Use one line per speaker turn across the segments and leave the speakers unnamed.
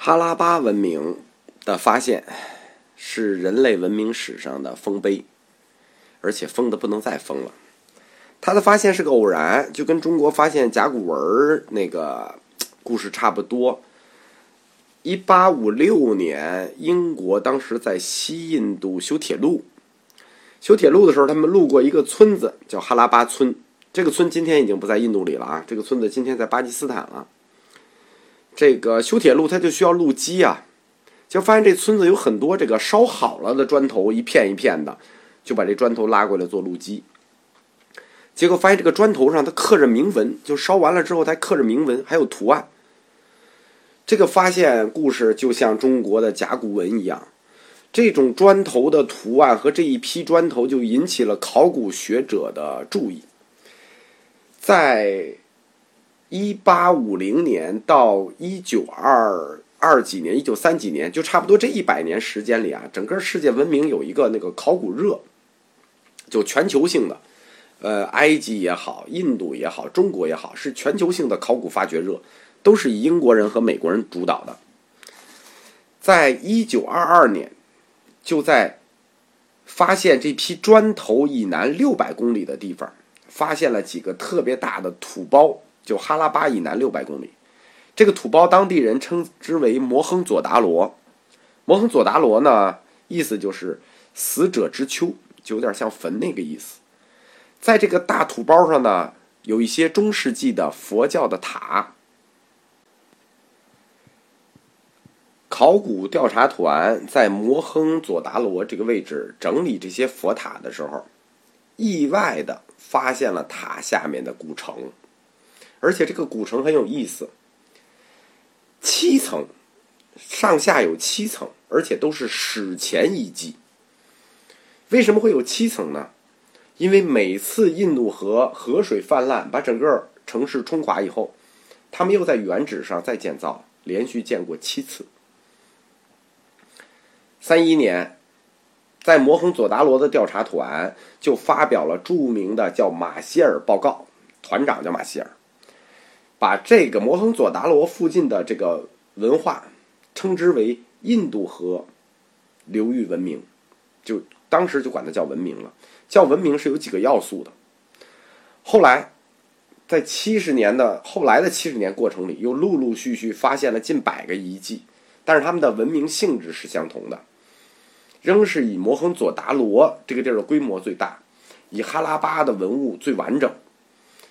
哈拉巴文明的发现是人类文明史上的丰碑，而且丰的不能再丰了。它的发现是个偶然，就跟中国发现甲骨文那个故事差不多。一八五六年，英国当时在西印度修铁路，修铁路的时候，他们路过一个村子，叫哈拉巴村。这个村今天已经不在印度里了啊，这个村子今天在巴基斯坦了。这个修铁路，它就需要路基啊，就发现这村子有很多这个烧好了的砖头，一片一片的，就把这砖头拉过来做路基。结果发现这个砖头上它刻着铭文，就烧完了之后它刻着铭文，还有图案。这个发现故事就像中国的甲骨文一样，这种砖头的图案和这一批砖头就引起了考古学者的注意，在。一八五零年到一九二二几年，一九三几年，就差不多这一百年时间里啊，整个世界文明有一个那个考古热，就全球性的，呃，埃及也好，印度也好，中国也好，是全球性的考古发掘热，都是以英国人和美国人主导的。在一九二二年，就在发现这批砖头以南六百公里的地方，发现了几个特别大的土包。就哈拉巴以南六百公里，这个土包当地人称之为摩亨佐达罗。摩亨佐达罗呢，意思就是死者之丘，就有点像坟那个意思。在这个大土包上呢，有一些中世纪的佛教的塔。考古调查团在摩亨佐达罗这个位置整理这些佛塔的时候，意外的发现了塔下面的古城。而且这个古城很有意思，七层，上下有七层，而且都是史前遗迹。为什么会有七层呢？因为每次印度河河水泛滥，把整个城市冲垮以后，他们又在原址上再建造，连续建过七次。三一年，在摩亨佐达罗的调查团就发表了著名的叫马歇尔报告，团长叫马歇尔。把这个摩亨佐达罗附近的这个文化称之为印度河流域文明，就当时就管它叫文明了。叫文明是有几个要素的。后来，在七十年的后来的七十年过程里，又陆陆续续发现了近百个遗迹，但是他们的文明性质是相同的，仍是以摩亨佐达罗这个地儿的规模最大，以哈拉巴的文物最完整。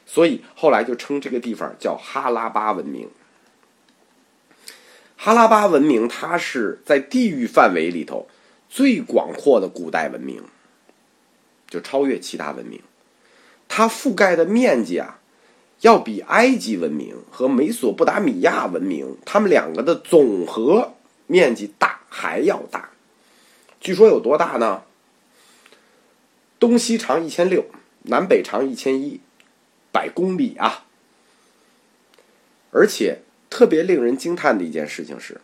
所以后来就称这个地方叫哈拉巴文明。哈拉巴文明，它是在地域范围里头最广阔的古代文明，就超越其他文明。它覆盖的面积啊，要比埃及文明和美索不达米亚文明，它们两个的总和面积大还要大。据说有多大呢？东西长一千六，南北长一千一。百公里啊！而且特别令人惊叹的一件事情是，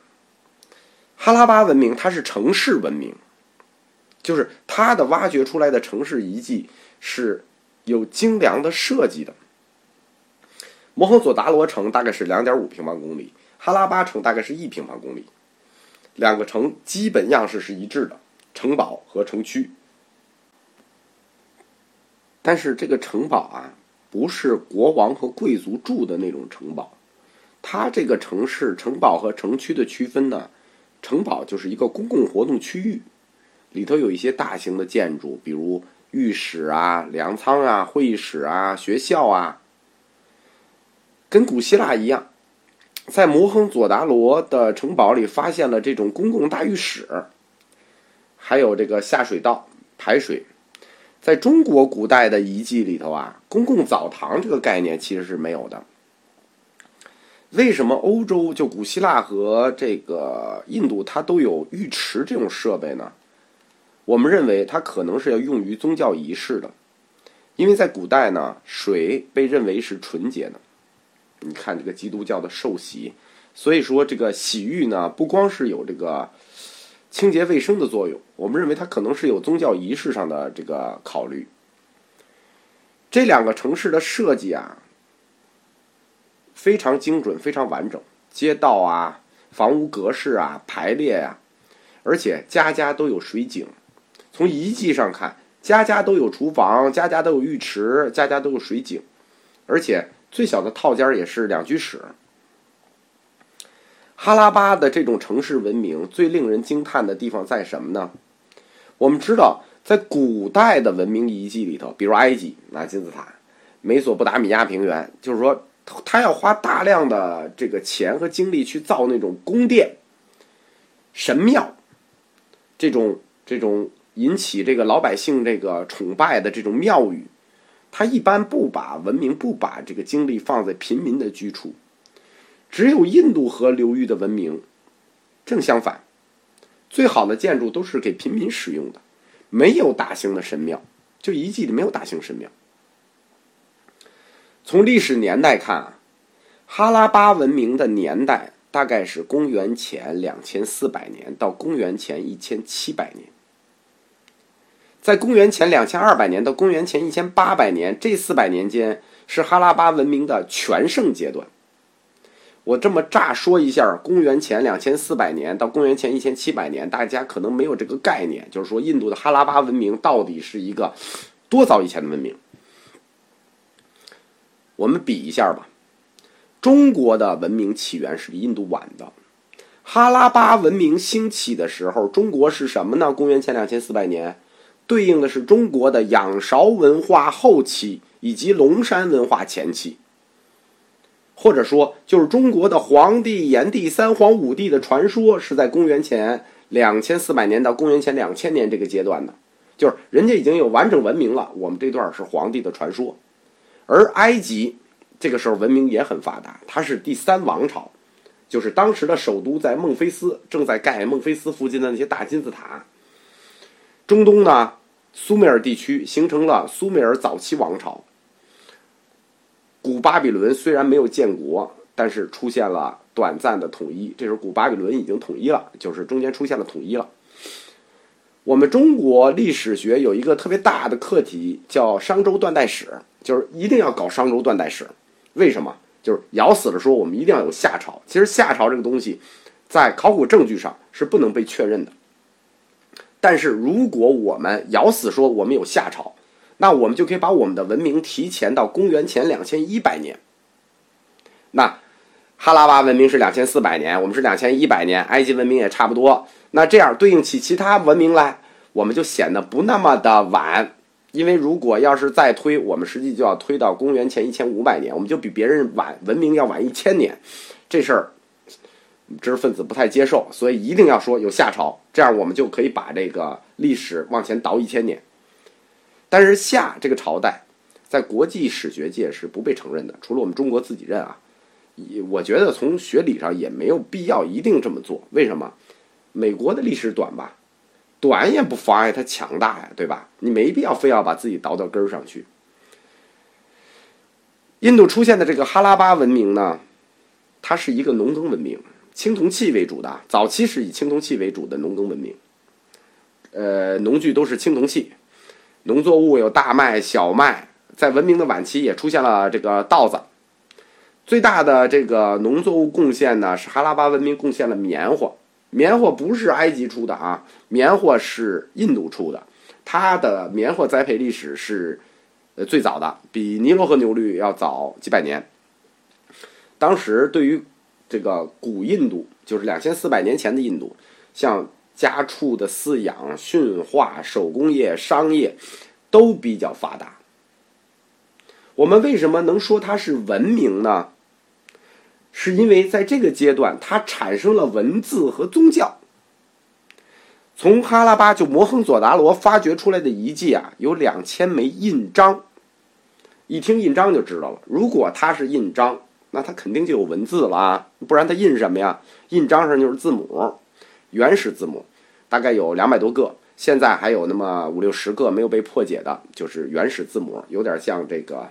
哈拉巴文明它是城市文明，就是它的挖掘出来的城市遗迹是有精良的设计的。摩亨佐达罗城大概是两点五平方公里，哈拉巴城大概是一平方公里，两个城基本样式是一致的，城堡和城区。但是这个城堡啊。不是国王和贵族住的那种城堡，它这个城市城堡和城区的区分呢，城堡就是一个公共活动区域，里头有一些大型的建筑，比如御史啊、粮仓啊、会议室啊、学校啊，跟古希腊一样，在摩亨佐达罗的城堡里发现了这种公共大浴室，还有这个下水道排水。在中国古代的遗迹里头啊，公共澡堂这个概念其实是没有的。为什么欧洲就古希腊和这个印度它都有浴池这种设备呢？我们认为它可能是要用于宗教仪式的，因为在古代呢，水被认为是纯洁的。你看这个基督教的受洗，所以说这个洗浴呢，不光是有这个。清洁卫生的作用，我们认为它可能是有宗教仪式上的这个考虑。这两个城市的设计啊，非常精准，非常完整，街道啊，房屋格式啊、排列呀，而且家家都有水井。从遗迹上看，家家都有厨房，家家都有浴池，家家都有水井，而且最小的套间也是两居室。哈拉巴的这种城市文明最令人惊叹的地方在什么呢？我们知道，在古代的文明遗迹里头，比如埃及那金字塔、美索不达米亚平原，就是说，他要花大量的这个钱和精力去造那种宫殿、神庙，这种这种引起这个老百姓这个崇拜的这种庙宇，他一般不把文明不把这个精力放在平民的居处。只有印度河流域的文明，正相反，最好的建筑都是给平民使用的，没有大型的神庙，就遗迹里没有大型神庙。从历史年代看啊，哈拉巴文明的年代大概是公元前两千四百年到公元前一千七百年，在公元前两千二百年到公元前一千八百年这四百年间，是哈拉巴文明的全盛阶段。我这么乍说一下，公元前两千四百年到公元前一千七百年，大家可能没有这个概念，就是说印度的哈拉巴文明到底是一个多早以前的文明？我们比一下吧。中国的文明起源是比印度晚的，哈拉巴文明兴起的时候，中国是什么呢？公元前两千四百年，对应的是中国的仰韶文化后期以及龙山文化前期。或者说，就是中国的黄帝、炎帝、三皇五帝的传说是在公元前两千四百年到公元前两千年这个阶段的，就是人家已经有完整文明了。我们这段是黄帝的传说，而埃及这个时候文明也很发达，它是第三王朝，就是当时的首都在孟菲斯，正在盖孟菲斯附近的那些大金字塔。中东呢，苏美尔地区形成了苏美尔早期王朝。古巴比伦虽然没有建国，但是出现了短暂的统一。这时候古巴比伦已经统一了，就是中间出现了统一了。我们中国历史学有一个特别大的课题，叫商周断代史，就是一定要搞商周断代史。为什么？就是咬死了说我们一定要有夏朝。其实夏朝这个东西，在考古证据上是不能被确认的。但是如果我们咬死说我们有夏朝，那我们就可以把我们的文明提前到公元前两千一百年。那哈拉巴文明是两千四百年，我们是两千一百年，埃及文明也差不多。那这样对应起其他文明来，我们就显得不那么的晚。因为如果要是再推，我们实际就要推到公元前一千五百年，我们就比别人晚文明要晚一千年。这事儿知识分子不太接受，所以一定要说有夏朝，这样我们就可以把这个历史往前倒一千年。但是夏这个朝代，在国际史学界是不被承认的，除了我们中国自己认啊。我觉得从学理上也没有必要一定这么做。为什么？美国的历史短吧，短也不妨碍它强大呀，对吧？你没必要非要把自己倒到根儿上去。印度出现的这个哈拉巴文明呢，它是一个农耕文明，青铜器为主的，早期是以青铜器为主的农耕文明。呃，农具都是青铜器。农作物有大麦、小麦，在文明的晚期也出现了这个稻子。最大的这个农作物贡献呢，是哈拉巴文明贡献了棉花。棉花不是埃及出的啊，棉花是印度出的。它的棉花栽培历史是呃最早的，比尼罗河流域要早几百年。当时对于这个古印度，就是两千四百年前的印度，像。家畜的饲养、驯化、手工业、商业都比较发达。我们为什么能说它是文明呢？是因为在这个阶段，它产生了文字和宗教。从哈拉巴就摩亨佐达罗发掘出来的遗迹啊，有两千枚印章。一听印章就知道了，如果它是印章，那它肯定就有文字了啊，不然它印什么呀？印章上就是字母。原始字母大概有两百多个，现在还有那么五六十个没有被破解的，就是原始字母，有点像这个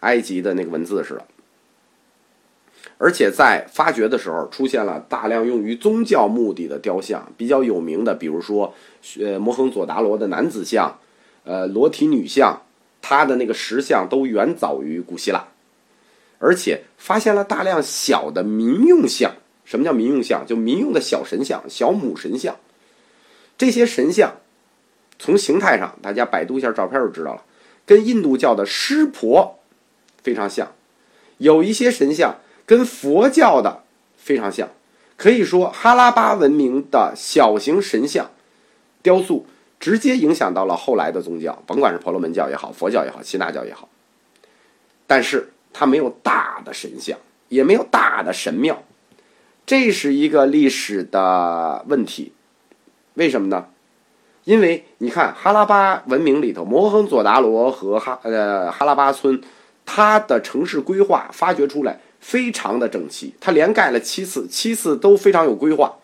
埃及的那个文字似的。而且在发掘的时候，出现了大量用于宗教目的的雕像，比较有名的，比如说呃摩亨佐达罗的男子像，呃裸体女像，它的那个石像都远早于古希腊。而且发现了大量小的民用像。什么叫民用像？就民用的小神像、小母神像。这些神像从形态上，大家百度一下照片就知道了，跟印度教的湿婆非常像。有一些神像跟佛教的非常像。可以说，哈拉巴文明的小型神像雕塑直接影响到了后来的宗教，甭管是婆罗门教也好，佛教也好，希腊教也好。但是它没有大的神像，也没有大的神庙，这是一个历史的问题。为什么呢？因为你看哈拉巴文明里头，摩亨佐达罗和哈呃哈拉巴村，它的城市规划发掘出来。非常的整齐，它连盖了七次，七次都非常有规划，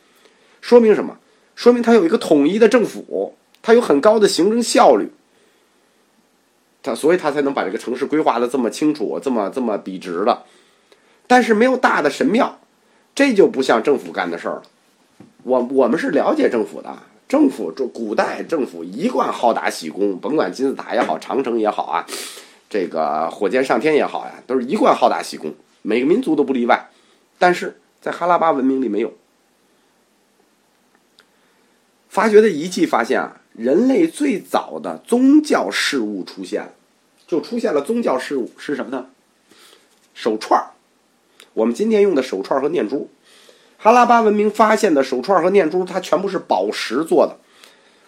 说明什么？说明它有一个统一的政府，它有很高的行政效率，它所以它才能把这个城市规划的这么清楚，这么这么笔直的。但是没有大的神庙，这就不像政府干的事儿了。我我们是了解政府的，政府就古代政府一贯好大喜功，甭管金字塔也好，长城也好啊，这个火箭上天也好呀，都是一贯好大喜功。每个民族都不例外，但是在哈拉巴文明里没有。发掘的遗迹发现啊，人类最早的宗教事物出现了，就出现了宗教事物是什么呢？手串儿，我们今天用的手串和念珠，哈拉巴文明发现的手串和念珠，它全部是宝石做的。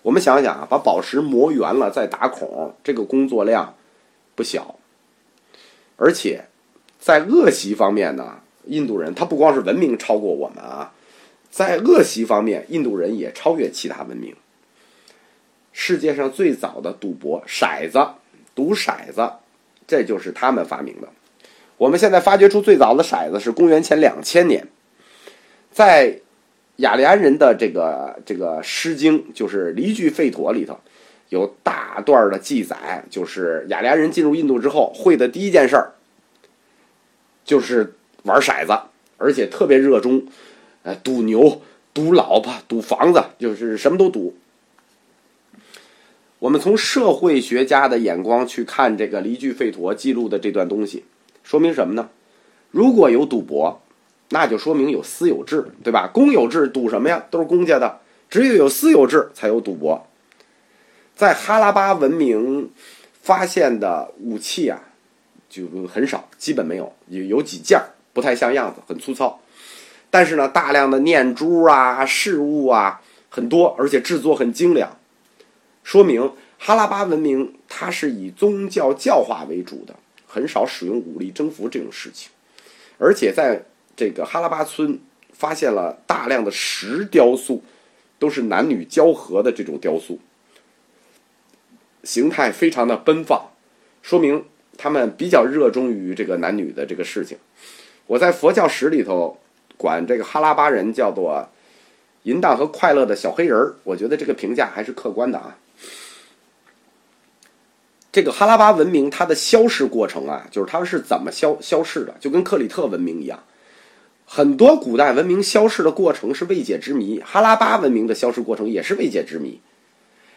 我们想想啊，把宝石磨圆了再打孔，这个工作量不小，而且。在恶习方面呢，印度人他不光是文明超过我们啊，在恶习方面，印度人也超越其他文明。世界上最早的赌博，骰子，赌骰子，这就是他们发明的。我们现在发掘出最早的骰子是公元前两千年，在雅利安人的这个这个《诗经》就是《离句吠陀》里头，有大段的记载，就是雅利安人进入印度之后会的第一件事儿。就是玩骰子，而且特别热衷，呃，赌牛、赌老婆、赌房子，就是什么都赌。我们从社会学家的眼光去看这个《离句吠陀》记录的这段东西，说明什么呢？如果有赌博，那就说明有私有制，对吧？公有制赌什么呀？都是公家的，只有有私有制才有赌博。在哈拉巴文明发现的武器啊。就很少，基本没有，有有几件儿不太像样子，很粗糙。但是呢，大量的念珠啊、饰物啊很多，而且制作很精良，说明哈拉巴文明它是以宗教教化为主的，很少使用武力征服这种事情。而且在这个哈拉巴村发现了大量的石雕塑，都是男女交合的这种雕塑，形态非常的奔放，说明。他们比较热衷于这个男女的这个事情。我在佛教史里头管这个哈拉巴人叫做淫荡和快乐的小黑人儿，我觉得这个评价还是客观的啊。这个哈拉巴文明它的消逝过程啊，就是它是怎么消消逝的，就跟克里特文明一样。很多古代文明消逝的过程是未解之谜，哈拉巴文明的消失过程也是未解之谜。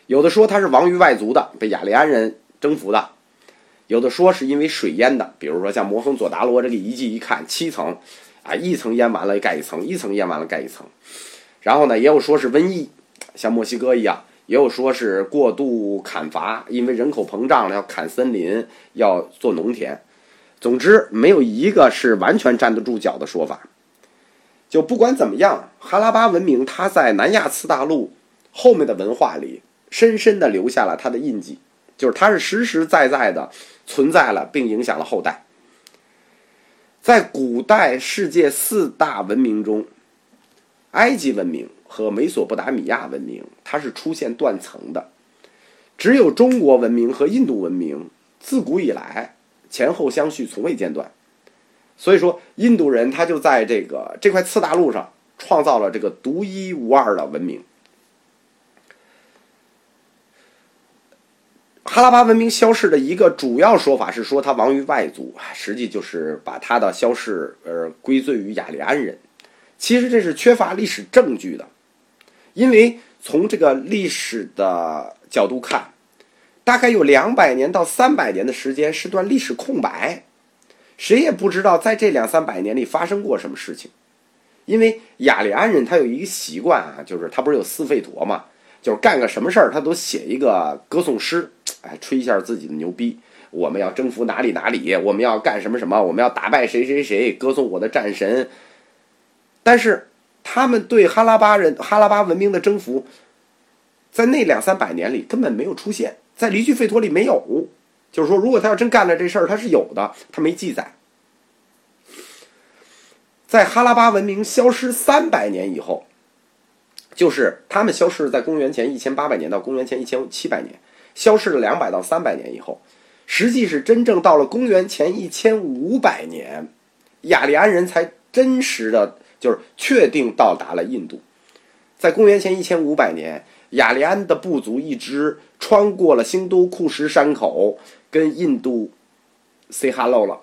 有的说它是亡于外族的，被雅利安人征服的。有的说是因为水淹的，比如说像摩亨佐达罗这个遗迹，一看七层，啊，一层淹完了盖一层，一层淹完了盖一层。然后呢，也有说是瘟疫，像墨西哥一样；也有说是过度砍伐，因为人口膨胀了要砍森林，要做农田。总之，没有一个是完全站得住脚的说法。就不管怎么样，哈拉巴文明它在南亚次大陆后面的文化里，深深地留下了它的印记。就是它是实实在在的存在了，并影响了后代。在古代世界四大文明中，埃及文明和美索不达米亚文明它是出现断层的，只有中国文明和印度文明自古以来前后相续，从未间断。所以说，印度人他就在这个这块次大陆上创造了这个独一无二的文明。哈拉巴文明消逝的一个主要说法是说它亡于外族，实际就是把它的消逝而归罪于雅利安人。其实这是缺乏历史证据的，因为从这个历史的角度看，大概有两百年到三百年的时间是段历史空白，谁也不知道在这两三百年里发生过什么事情。因为雅利安人他有一个习惯啊，就是他不是有斯费陀嘛，就是干个什么事儿他都写一个歌颂诗，哎，吹一下自己的牛逼。我们要征服哪里哪里，我们要干什么什么，我们要打败谁谁谁，歌颂我的战神。但是他们对哈拉巴人、哈拉巴文明的征服，在那两三百年里根本没有出现，在离居费陀里没有。就是说，如果他要真干了这事儿，他是有的，他没记载。在哈拉巴文明消失三百年以后，就是他们消失在公元前一千八百年到公元前一千七百年，消失了两百到三百年以后，实际是真正到了公元前一千五百年，雅利安人才真实的就是确定到达了印度。在公元前一千五百年，雅利安的部族一支穿过了兴都库什山口。跟印度 say hello 了，